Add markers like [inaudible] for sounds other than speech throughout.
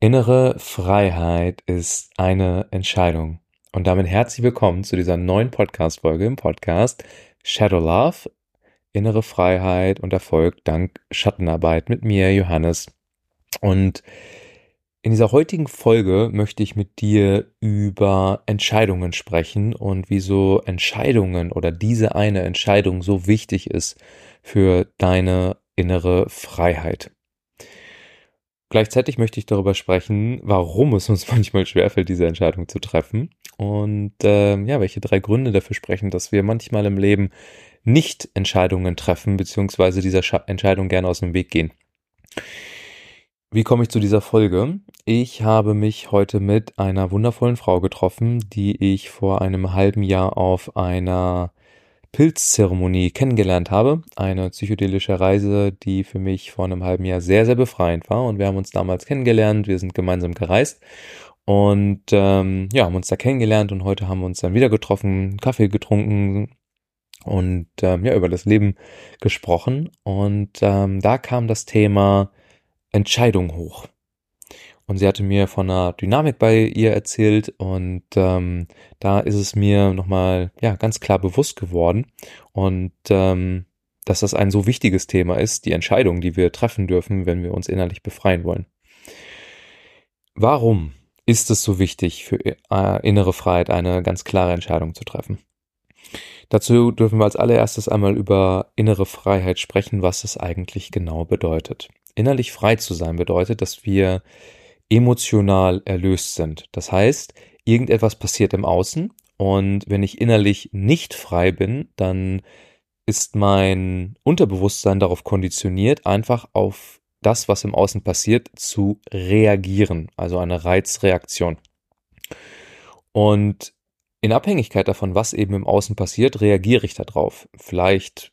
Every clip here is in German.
Innere Freiheit ist eine Entscheidung. Und damit herzlich willkommen zu dieser neuen Podcast-Folge im Podcast Shadow Love, innere Freiheit und Erfolg dank Schattenarbeit mit mir, Johannes. Und in dieser heutigen Folge möchte ich mit dir über Entscheidungen sprechen und wieso Entscheidungen oder diese eine Entscheidung so wichtig ist für deine innere Freiheit. Gleichzeitig möchte ich darüber sprechen, warum es uns [laughs] manchmal schwerfällt, diese Entscheidung zu treffen und äh, ja, welche drei Gründe dafür sprechen, dass wir manchmal im Leben nicht Entscheidungen treffen, beziehungsweise dieser Scha Entscheidung gerne aus dem Weg gehen. Wie komme ich zu dieser Folge? Ich habe mich heute mit einer wundervollen Frau getroffen, die ich vor einem halben Jahr auf einer Pilzzeremonie kennengelernt habe. Eine psychedelische Reise, die für mich vor einem halben Jahr sehr, sehr befreiend war. Und wir haben uns damals kennengelernt, wir sind gemeinsam gereist und ähm, ja, haben uns da kennengelernt und heute haben wir uns dann wieder getroffen, Kaffee getrunken und ähm, ja, über das Leben gesprochen. Und ähm, da kam das Thema Entscheidung hoch. Und sie hatte mir von einer Dynamik bei ihr erzählt und ähm, da ist es mir nochmal ja, ganz klar bewusst geworden und ähm, dass das ein so wichtiges Thema ist, die Entscheidung, die wir treffen dürfen, wenn wir uns innerlich befreien wollen. Warum ist es so wichtig für äh, innere Freiheit eine ganz klare Entscheidung zu treffen? Dazu dürfen wir als allererstes einmal über innere Freiheit sprechen, was es eigentlich genau bedeutet. Innerlich frei zu sein bedeutet, dass wir emotional erlöst sind. Das heißt, irgendetwas passiert im Außen und wenn ich innerlich nicht frei bin, dann ist mein Unterbewusstsein darauf konditioniert, einfach auf das, was im Außen passiert, zu reagieren, also eine Reizreaktion. Und in Abhängigkeit davon, was eben im Außen passiert, reagiere ich darauf. Vielleicht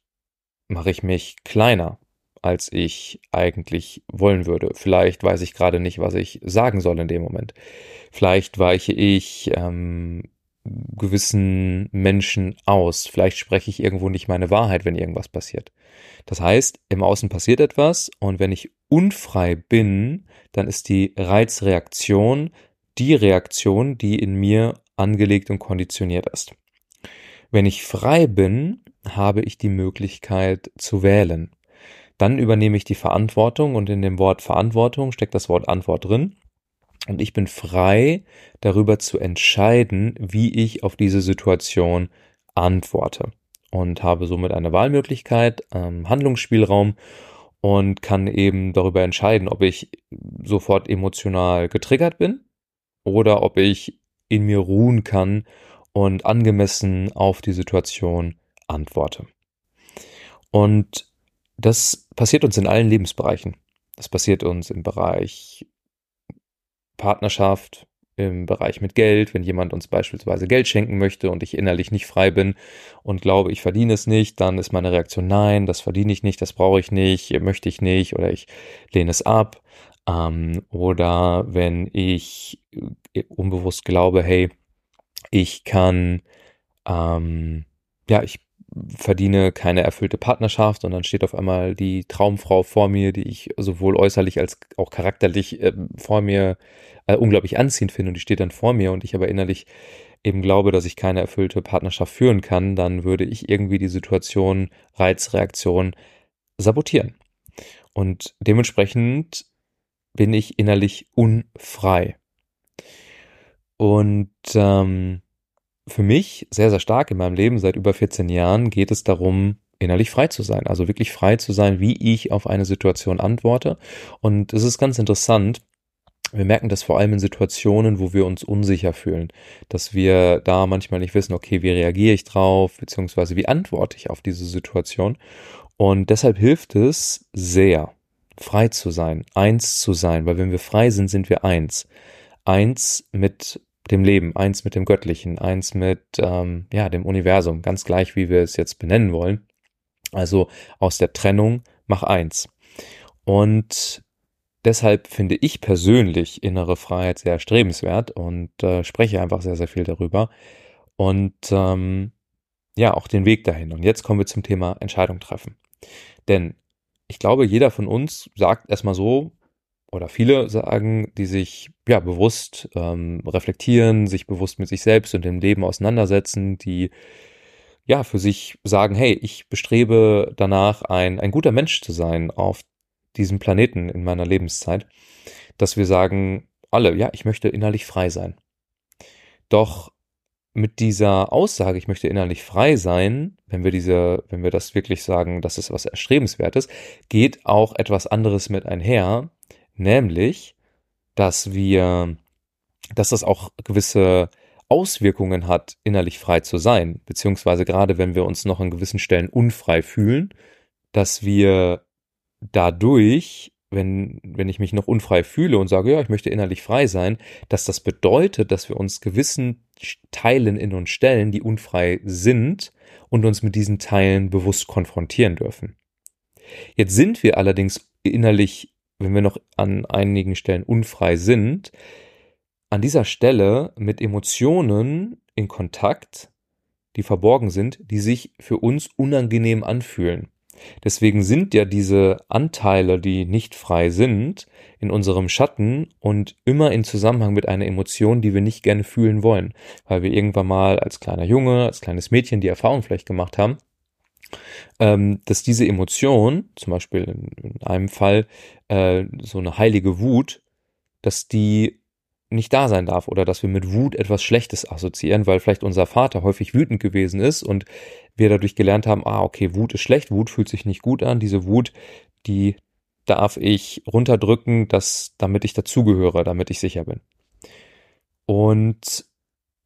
mache ich mich kleiner, als ich eigentlich wollen würde. Vielleicht weiß ich gerade nicht, was ich sagen soll in dem Moment. Vielleicht weiche ich ähm, gewissen Menschen aus. Vielleicht spreche ich irgendwo nicht meine Wahrheit, wenn irgendwas passiert. Das heißt, im Außen passiert etwas und wenn ich unfrei bin, dann ist die Reizreaktion die Reaktion, die in mir angelegt und konditioniert ist. Wenn ich frei bin, habe ich die Möglichkeit zu wählen. Dann übernehme ich die Verantwortung und in dem Wort Verantwortung steckt das Wort Antwort drin. Und ich bin frei darüber zu entscheiden, wie ich auf diese Situation antworte. Und habe somit eine Wahlmöglichkeit, ähm, Handlungsspielraum und kann eben darüber entscheiden, ob ich sofort emotional getriggert bin oder ob ich in mir ruhen kann und angemessen auf die Situation antworte. Und das passiert uns in allen Lebensbereichen. Das passiert uns im Bereich Partnerschaft, im Bereich mit Geld, wenn jemand uns beispielsweise Geld schenken möchte und ich innerlich nicht frei bin und glaube, ich verdiene es nicht, dann ist meine Reaktion nein, das verdiene ich nicht, das brauche ich nicht, möchte ich nicht oder ich lehne es ab. Ähm, oder wenn ich äh, unbewusst glaube, hey, ich kann, ähm, ja, ich verdiene keine erfüllte Partnerschaft und dann steht auf einmal die Traumfrau vor mir, die ich sowohl äußerlich als auch charakterlich äh, vor mir äh, unglaublich anziehend finde und die steht dann vor mir und ich aber innerlich eben glaube, dass ich keine erfüllte Partnerschaft führen kann, dann würde ich irgendwie die Situation, Reizreaktion sabotieren. Und dementsprechend bin ich innerlich unfrei. Und ähm, für mich sehr, sehr stark in meinem Leben seit über 14 Jahren geht es darum, innerlich frei zu sein. Also wirklich frei zu sein, wie ich auf eine Situation antworte. Und es ist ganz interessant. Wir merken das vor allem in Situationen, wo wir uns unsicher fühlen, dass wir da manchmal nicht wissen, okay, wie reagiere ich drauf, beziehungsweise wie antworte ich auf diese Situation. Und deshalb hilft es sehr, frei zu sein, eins zu sein, weil wenn wir frei sind, sind wir eins. Eins mit dem Leben, eins mit dem Göttlichen, eins mit ähm, ja, dem Universum, ganz gleich, wie wir es jetzt benennen wollen. Also aus der Trennung mach eins. Und deshalb finde ich persönlich innere Freiheit sehr strebenswert und äh, spreche einfach sehr, sehr viel darüber. Und ähm, ja, auch den Weg dahin. Und jetzt kommen wir zum Thema Entscheidung treffen. Denn ich glaube, jeder von uns sagt erstmal so, oder viele sagen, die sich ja bewusst ähm, reflektieren, sich bewusst mit sich selbst und dem Leben auseinandersetzen, die ja für sich sagen, hey, ich bestrebe danach, ein, ein guter Mensch zu sein auf diesem Planeten in meiner Lebenszeit, dass wir sagen, alle, ja, ich möchte innerlich frei sein. Doch mit dieser Aussage, ich möchte innerlich frei sein, wenn wir diese, wenn wir das wirklich sagen, das ist was Erstrebenswertes, geht auch etwas anderes mit einher, nämlich, dass wir, dass das auch gewisse Auswirkungen hat, innerlich frei zu sein, beziehungsweise gerade wenn wir uns noch an gewissen Stellen unfrei fühlen, dass wir dadurch wenn, wenn ich mich noch unfrei fühle und sage, ja, ich möchte innerlich frei sein, dass das bedeutet, dass wir uns gewissen Teilen in uns stellen, die unfrei sind und uns mit diesen Teilen bewusst konfrontieren dürfen. Jetzt sind wir allerdings innerlich, wenn wir noch an einigen Stellen unfrei sind, an dieser Stelle mit Emotionen in Kontakt, die verborgen sind, die sich für uns unangenehm anfühlen. Deswegen sind ja diese Anteile, die nicht frei sind, in unserem Schatten und immer in Zusammenhang mit einer Emotion, die wir nicht gerne fühlen wollen, weil wir irgendwann mal als kleiner Junge, als kleines Mädchen die Erfahrung vielleicht gemacht haben, ähm, dass diese Emotion, zum Beispiel in, einem Fall äh, so eine heilige Wut, dass die nicht da sein darf oder dass wir mit Wut etwas Schlechtes assoziieren, weil vielleicht unser Vater häufig wütend gewesen ist und wir dadurch gelernt haben, ah, okay, Wut ist schlecht, Wut fühlt sich nicht gut an, diese Wut, die darf ich runterdrücken, dass, damit ich dazugehöre, damit ich sicher bin. Und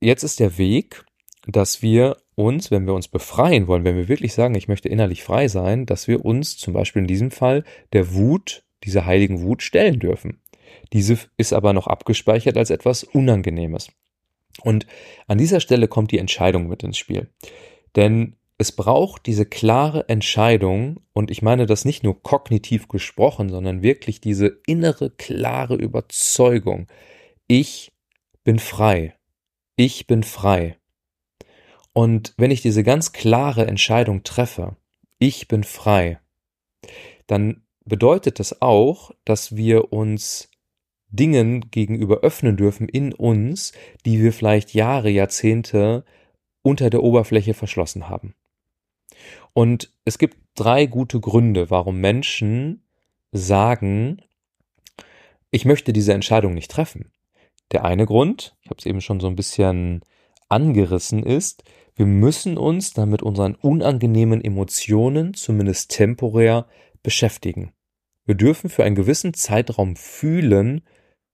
jetzt ist der Weg, dass wir uns, wenn wir uns befreien wollen, wenn wir wirklich sagen, ich möchte innerlich frei sein, dass wir uns zum Beispiel in diesem Fall der Wut, dieser heiligen Wut stellen dürfen. Diese ist aber noch abgespeichert als etwas Unangenehmes. Und an dieser Stelle kommt die Entscheidung mit ins Spiel. Denn es braucht diese klare Entscheidung, und ich meine das nicht nur kognitiv gesprochen, sondern wirklich diese innere, klare Überzeugung. Ich bin frei. Ich bin frei. Und wenn ich diese ganz klare Entscheidung treffe, ich bin frei, dann bedeutet das auch, dass wir uns Dingen gegenüber öffnen dürfen in uns, die wir vielleicht Jahre, Jahrzehnte unter der Oberfläche verschlossen haben. Und es gibt drei gute Gründe, warum Menschen sagen, ich möchte diese Entscheidung nicht treffen. Der eine Grund, ich habe es eben schon so ein bisschen angerissen, ist, wir müssen uns dann mit unseren unangenehmen Emotionen zumindest temporär beschäftigen. Wir dürfen für einen gewissen Zeitraum fühlen,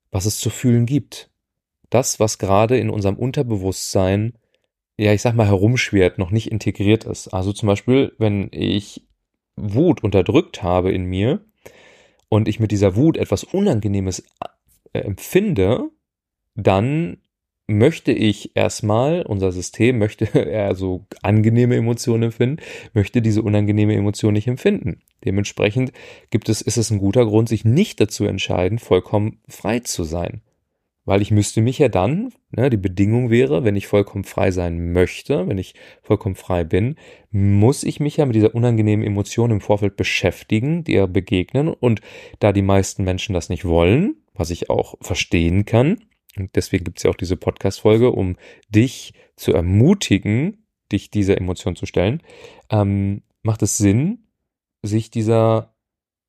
was es zu fühlen gibt. Das, was gerade in unserem Unterbewusstsein, ja, ich sag mal, herumschwert, noch nicht integriert ist. Also zum Beispiel, wenn ich Wut unterdrückt habe in mir und ich mit dieser Wut etwas Unangenehmes äh, empfinde, dann möchte ich erstmal, unser System möchte [laughs] eher so angenehme Emotionen empfinden, möchte diese unangenehme Emotion nicht empfinden. Dementsprechend gibt es, ist es ein guter Grund, sich nicht dazu entscheiden, vollkommen frei zu sein. Weil ich müsste mich ja dann, ne, die Bedingung wäre, wenn ich vollkommen frei sein möchte, wenn ich vollkommen frei bin, muss ich mich ja mit dieser unangenehmen Emotion im Vorfeld beschäftigen, dir begegnen. Und da die meisten Menschen das nicht wollen, was ich auch verstehen kann, und deswegen gibt es ja auch diese Podcast-Folge, um dich zu ermutigen, dich dieser Emotion zu stellen, ähm, macht es Sinn, sich dieser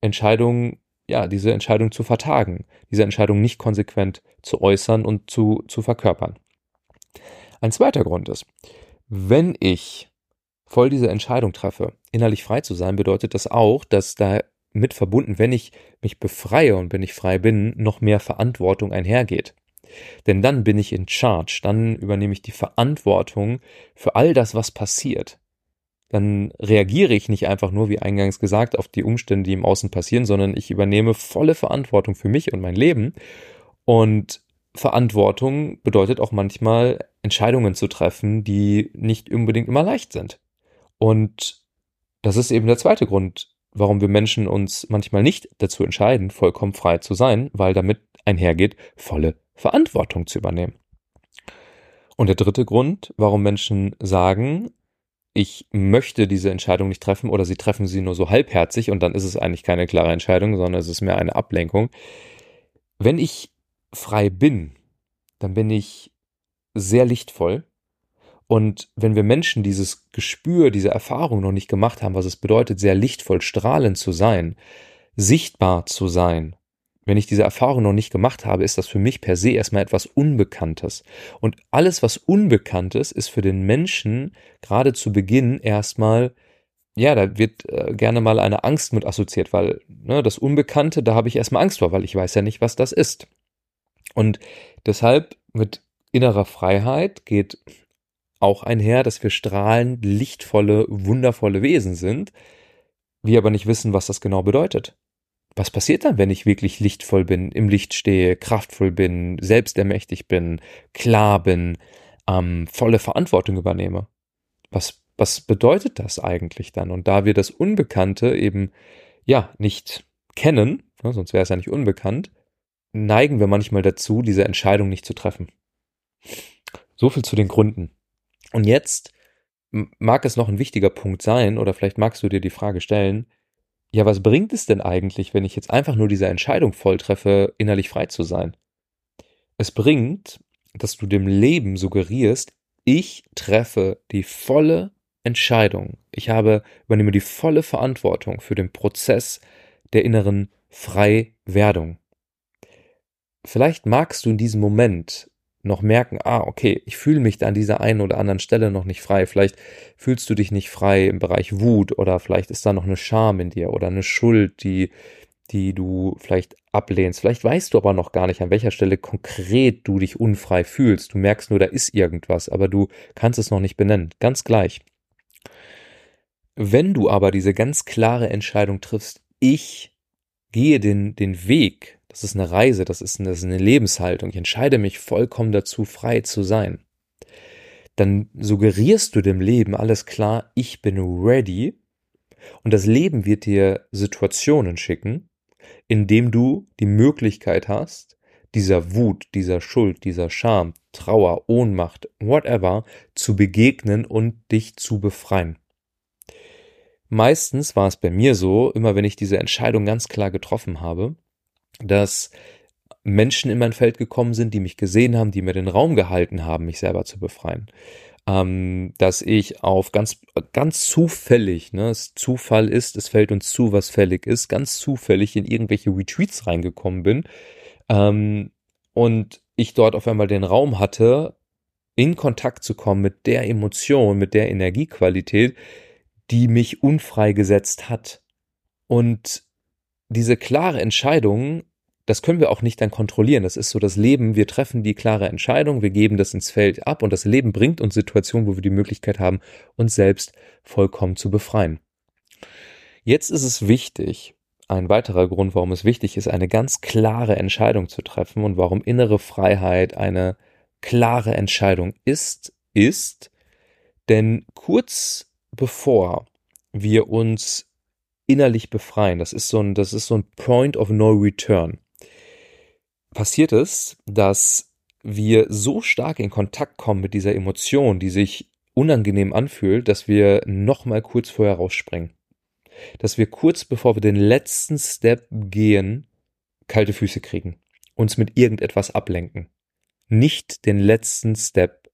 Entscheidung, ja, diese Entscheidung zu vertagen, diese Entscheidung nicht konsequent zu äußern und zu, zu verkörpern. Ein zweiter Grund ist, wenn ich voll diese Entscheidung treffe, innerlich frei zu sein, bedeutet das auch, dass da mit verbunden, wenn ich mich befreie und wenn ich frei bin, noch mehr Verantwortung einhergeht. Denn dann bin ich in charge, dann übernehme ich die Verantwortung für all das, was passiert. Dann reagiere ich nicht einfach nur, wie eingangs gesagt, auf die Umstände, die im Außen passieren, sondern ich übernehme volle Verantwortung für mich und mein Leben. Und Verantwortung bedeutet auch manchmal Entscheidungen zu treffen, die nicht unbedingt immer leicht sind. Und das ist eben der zweite Grund, warum wir Menschen uns manchmal nicht dazu entscheiden, vollkommen frei zu sein, weil damit einhergeht volle Verantwortung zu übernehmen. Und der dritte Grund, warum Menschen sagen, ich möchte diese Entscheidung nicht treffen oder sie treffen sie nur so halbherzig und dann ist es eigentlich keine klare Entscheidung, sondern es ist mehr eine Ablenkung, Wenn ich frei bin, dann bin ich sehr lichtvoll. Und wenn wir Menschen dieses Gespür, diese Erfahrung noch nicht gemacht haben, was es bedeutet, sehr lichtvoll, strahlend zu sein, sichtbar zu sein, wenn ich diese Erfahrung noch nicht gemacht habe, ist das für mich per se erstmal etwas Unbekanntes. Und alles, was Unbekanntes, ist für den Menschen gerade zu Beginn erstmal, ja, da wird äh, gerne mal eine Angst mit assoziiert, weil ne, das Unbekannte, da habe ich erstmal Angst vor, weil ich weiß ja nicht, was das ist. Und deshalb mit innerer Freiheit geht auch einher, dass wir strahlend, lichtvolle, wundervolle Wesen sind, wir aber nicht wissen, was das genau bedeutet was passiert dann, wenn ich wirklich lichtvoll bin, im Licht stehe, kraftvoll bin, selbstermächtig bin, klar bin, ähm, volle Verantwortung übernehme? Was, was bedeutet das eigentlich dann? Und da wir das Unbekannte eben, ja, nicht kennen, ja, sonst wäre es ja nicht unbekannt, neigen wir manchmal dazu, diese Entscheidung nicht zu treffen. So viel zu den Gründen. Und jetzt mag es noch ein wichtiger Punkt sein, oder vielleicht magst du dir die Frage stellen, ja, was bringt es denn eigentlich, wenn ich jetzt einfach nur diese Entscheidung volltreffe, innerlich frei zu sein? Es bringt, dass du dem Leben suggerierst, ich treffe die volle Entscheidung. Ich habe, übernehme die volle Verantwortung für den Prozess der inneren Freiwerdung. Vielleicht magst du in diesem Moment noch merken, ah, okay, ich fühle mich da an dieser einen oder anderen Stelle noch nicht frei. Vielleicht fühlst du dich nicht frei im Bereich Wut oder vielleicht ist da noch eine Scham in dir oder eine Schuld, die, die du vielleicht ablehnst. Vielleicht weißt du aber noch gar nicht, an welcher Stelle konkret du dich unfrei fühlst. Du merkst nur, da ist irgendwas, aber du kannst es noch nicht benennen. Ganz gleich. Wenn du aber diese ganz klare Entscheidung triffst, ich gehe den, den Weg das ist eine Reise, das ist eine, das ist eine Lebenshaltung. Ich entscheide mich vollkommen dazu, frei zu sein. Dann suggerierst du dem Leben alles klar, ich bin ready. Und das Leben wird dir Situationen schicken, in dem du die Möglichkeit hast, dieser Wut, dieser Schuld, dieser Scham, Trauer, Ohnmacht, whatever, zu begegnen und dich zu befreien. Meistens war es bei mir so, immer wenn ich diese Entscheidung ganz klar getroffen habe, dass Menschen in mein Feld gekommen sind, die mich gesehen haben, die mir den Raum gehalten haben, mich selber zu befreien. Ähm, dass ich auf ganz, ganz zufällig, ne, es Zufall ist, es fällt uns zu, was fällig ist, ganz zufällig in irgendwelche Retreats reingekommen bin ähm, und ich dort auf einmal den Raum hatte, in Kontakt zu kommen mit der Emotion, mit der Energiequalität, die mich unfrei gesetzt hat. Und diese klare Entscheidung, das können wir auch nicht dann kontrollieren. Das ist so das Leben. Wir treffen die klare Entscheidung, wir geben das ins Feld ab und das Leben bringt uns Situationen, wo wir die Möglichkeit haben, uns selbst vollkommen zu befreien. Jetzt ist es wichtig, ein weiterer Grund, warum es wichtig ist, eine ganz klare Entscheidung zu treffen und warum innere Freiheit eine klare Entscheidung ist, ist, denn kurz bevor wir uns innerlich befreien. Das ist so ein, das ist so ein Point of No Return. Passiert es, dass wir so stark in Kontakt kommen mit dieser Emotion, die sich unangenehm anfühlt, dass wir nochmal kurz vorher rausspringen. Dass wir kurz bevor wir den letzten Step gehen, kalte Füße kriegen. Uns mit irgendetwas ablenken. Nicht den letzten Step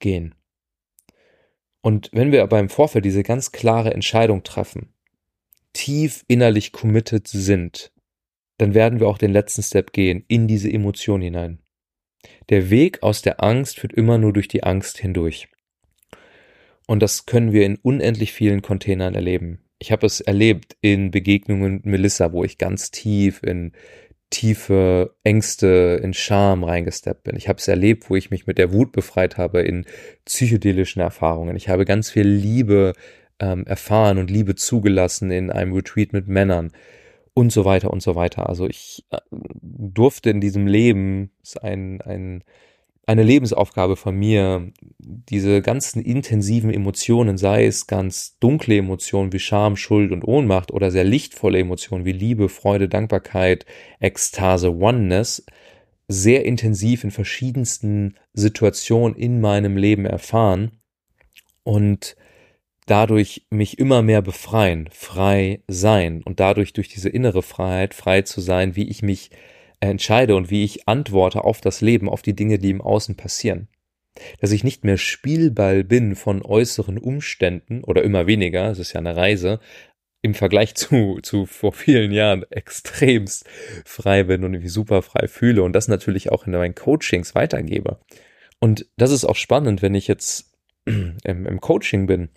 gehen. Und wenn wir aber im Vorfeld diese ganz klare Entscheidung treffen, tief innerlich committed sind, dann werden wir auch den letzten Step gehen, in diese Emotion hinein. Der Weg aus der Angst führt immer nur durch die Angst hindurch. Und das können wir in unendlich vielen Containern erleben. Ich habe es erlebt in Begegnungen mit Melissa, wo ich ganz tief in tiefe Ängste, in Scham reingesteppt bin. Ich habe es erlebt, wo ich mich mit der Wut befreit habe in psychedelischen Erfahrungen. Ich habe ganz viel Liebe ähm, erfahren und Liebe zugelassen in einem Retreat mit Männern und so weiter und so weiter. Also ich äh, durfte in diesem Leben, ist ein, ein, eine Lebensaufgabe von mir, diese ganzen intensiven Emotionen, sei es ganz dunkle Emotionen wie Scham, Schuld und Ohnmacht oder sehr lichtvolle Emotionen wie Liebe, Freude, Dankbarkeit, Ekstase, Oneness, sehr intensiv in verschiedensten Situationen in meinem Leben erfahren und dadurch mich immer mehr befreien, frei sein und dadurch durch diese innere Freiheit frei zu sein, wie ich mich entscheide und wie ich antworte auf das Leben, auf die Dinge, die im Außen passieren. Dass ich nicht mehr Spielball bin von äußeren Umständen oder immer weniger, es ist ja eine Reise, im Vergleich [laughs] zu, zu vor vielen Jahren extremst frei bin und irgendwie super frei fühle und das natürlich auch in meinen Coachings weitergebe. Und das ist auch spannend, wenn ich jetzt [clears throat] im, im Coaching bin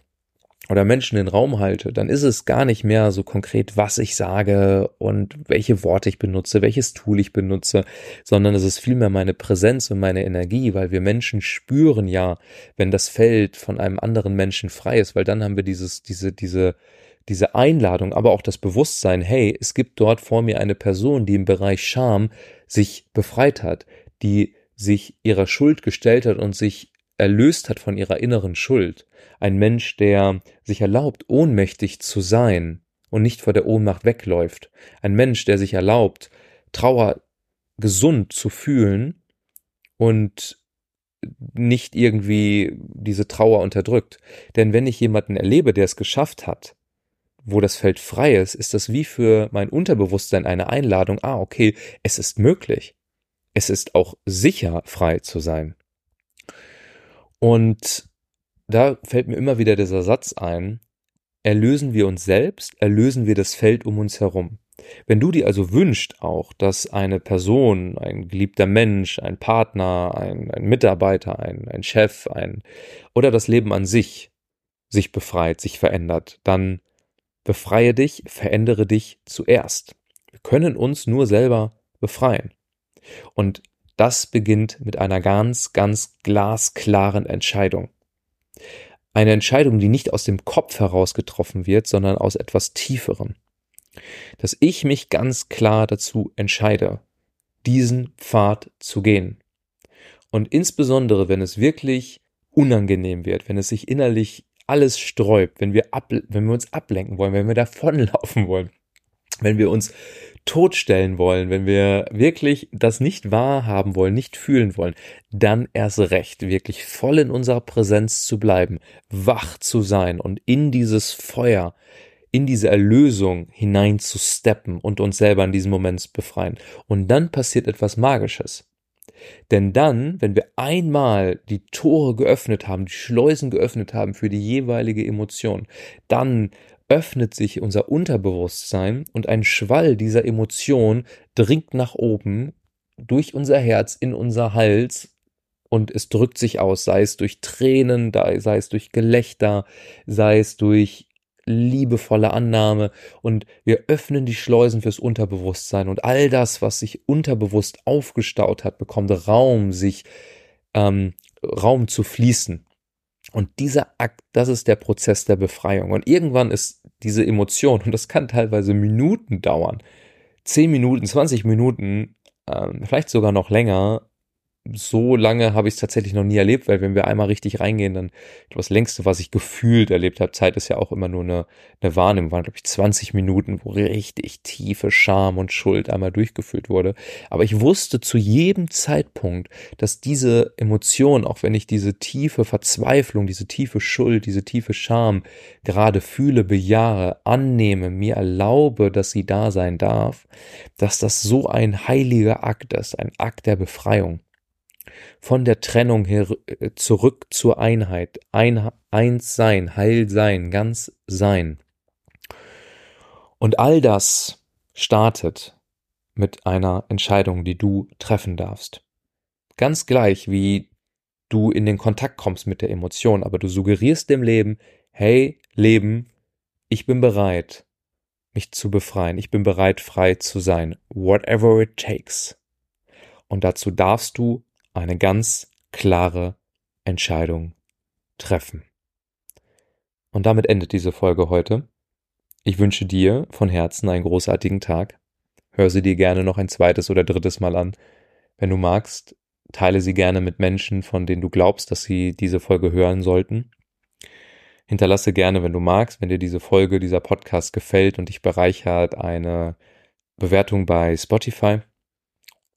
oder Menschen in den Raum halte, dann ist es gar nicht mehr so konkret, was ich sage und welche Worte ich benutze, welches Tool ich benutze, sondern es ist vielmehr meine Präsenz und meine Energie, weil wir Menschen spüren ja, wenn das Feld von einem anderen Menschen frei ist, weil dann haben wir dieses, diese, diese, diese Einladung, aber auch das Bewusstsein, hey, es gibt dort vor mir eine Person, die im Bereich Scham sich befreit hat, die sich ihrer Schuld gestellt hat und sich erlöst hat von ihrer inneren Schuld. Ein Mensch, der sich erlaubt, ohnmächtig zu sein und nicht vor der Ohnmacht wegläuft. Ein Mensch, der sich erlaubt, Trauer gesund zu fühlen und nicht irgendwie diese Trauer unterdrückt. Denn wenn ich jemanden erlebe, der es geschafft hat, wo das Feld frei ist, ist das wie für mein Unterbewusstsein eine Einladung, ah, okay, es ist möglich. Es ist auch sicher, frei zu sein. Und da fällt mir immer wieder dieser Satz ein, erlösen wir uns selbst, erlösen wir das Feld um uns herum. Wenn du dir also wünschst auch, dass eine Person, ein geliebter Mensch, ein Partner, ein, ein Mitarbeiter, ein, ein Chef, ein oder das Leben an sich sich befreit, sich verändert, dann befreie dich, verändere dich zuerst. Wir können uns nur selber befreien. Und das beginnt mit einer ganz, ganz glasklaren Entscheidung. Eine Entscheidung, die nicht aus dem Kopf heraus getroffen wird, sondern aus etwas Tieferem. Dass ich mich ganz klar dazu entscheide, diesen Pfad zu gehen. Und insbesondere, wenn es wirklich unangenehm wird, wenn es sich innerlich alles sträubt, wenn wir, ab, wenn wir uns ablenken wollen, wenn wir davonlaufen wollen, wenn wir uns totstellen wollen, wenn wir wirklich das nicht wahrhaben wollen, nicht fühlen wollen, dann erst recht, wirklich voll in unserer Präsenz zu bleiben, wach zu sein und in dieses Feuer, in diese Erlösung hinein zu steppen und uns selber in diesem Moment befreien. Und dann passiert etwas Magisches. Denn dann, wenn wir einmal die Tore geöffnet haben, die Schleusen geöffnet haben für die jeweilige Emotion, dann öffnet sich unser Unterbewusstsein und ein Schwall dieser Emotion dringt nach oben durch unser Herz in unser Hals und es drückt sich aus, sei es durch Tränen, sei es durch Gelächter, sei es durch liebevolle Annahme und wir öffnen die Schleusen fürs Unterbewusstsein und all das, was sich unterbewusst aufgestaut hat, bekommt Raum, sich ähm, Raum zu fließen. Und dieser Akt, das ist der Prozess der Befreiung. Und irgendwann ist diese Emotion, und das kann teilweise Minuten dauern, 10 Minuten, 20 Minuten, ähm, vielleicht sogar noch länger, so lange habe ich es tatsächlich noch nie erlebt, weil wenn wir einmal richtig reingehen, dann das längste, was ich gefühlt erlebt habe, Zeit ist ja auch immer nur eine, eine Wahrnehmung, waren glaube ich 20 Minuten, wo richtig tiefe Scham und Schuld einmal durchgefühlt wurde. Aber ich wusste zu jedem Zeitpunkt, dass diese Emotion, auch wenn ich diese tiefe Verzweiflung, diese tiefe Schuld, diese tiefe Scham gerade fühle, bejahe, annehme, mir erlaube, dass sie da sein darf, dass das so ein heiliger Akt ist, ein Akt der Befreiung von der Trennung her äh, zurück zur Einheit, ein, eins sein, heil sein, ganz sein. Und all das startet mit einer Entscheidung, die du treffen darfst. Ganz gleich, wie du in den Kontakt kommst mit der Emotion, aber du suggerierst dem Leben, hey, Leben, ich bin bereit, mich zu befreien. Ich bin bereit, frei zu sein. Whatever it takes. Und dazu darfst du eine ganz klare Entscheidung treffen. Und damit endet diese Folge heute. Ich wünsche dir von Herzen einen großartigen Tag. Hör sie dir gerne noch ein zweites oder drittes Mal an. Wenn du magst, teile sie gerne mit Menschen, von denen du glaubst, dass sie diese Folge hören sollten. Hinterlasse gerne, wenn du magst, wenn dir diese Folge, dieser Podcast gefällt und dich bereichert, eine Bewertung bei Spotify.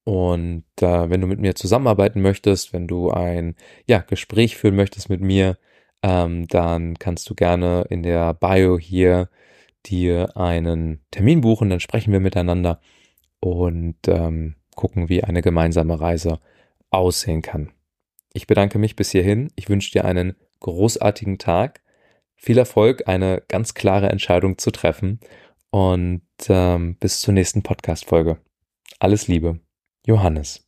Und äh, wenn du mit mir zusammenarbeiten möchtest, wenn du ein ja, Gespräch führen möchtest mit mir, ähm, dann kannst du gerne in der Bio hier dir einen Termin buchen, dann sprechen wir miteinander und ähm, gucken, wie eine gemeinsame Reise aussehen kann. Ich bedanke mich bis hierhin. Ich wünsche dir einen großartigen Tag, viel Erfolg, eine ganz klare Entscheidung zu treffen und ähm, bis zur nächsten Podcast-Folge. Alles Liebe. Johannes.